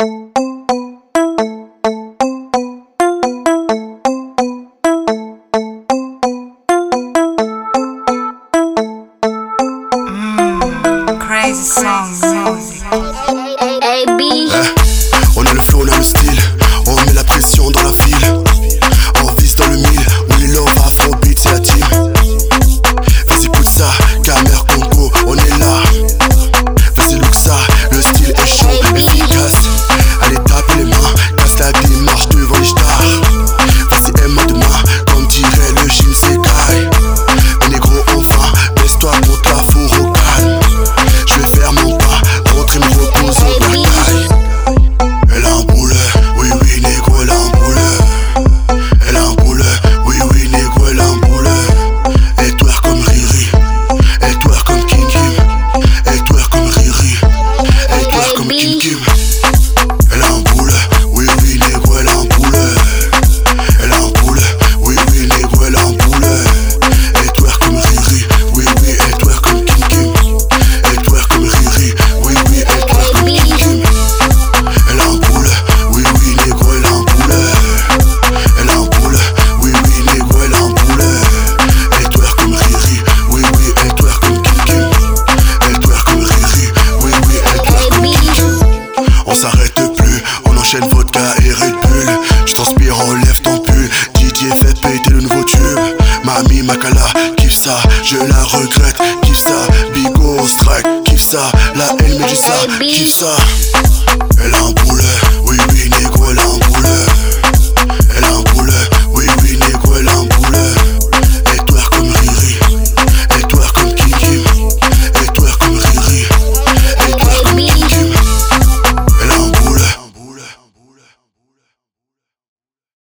Mm, crazy songs. You. s'arrête plus. On enchaîne vodka et Red Bull. Je transpire, enlève ton pull. DJ fait péter le nouveau tube. Mami Makala, kiffe ça, je la regrette. Kiffe ça, Bigo Strike, kiffe ça, la haine, mais ça, kiffe ça?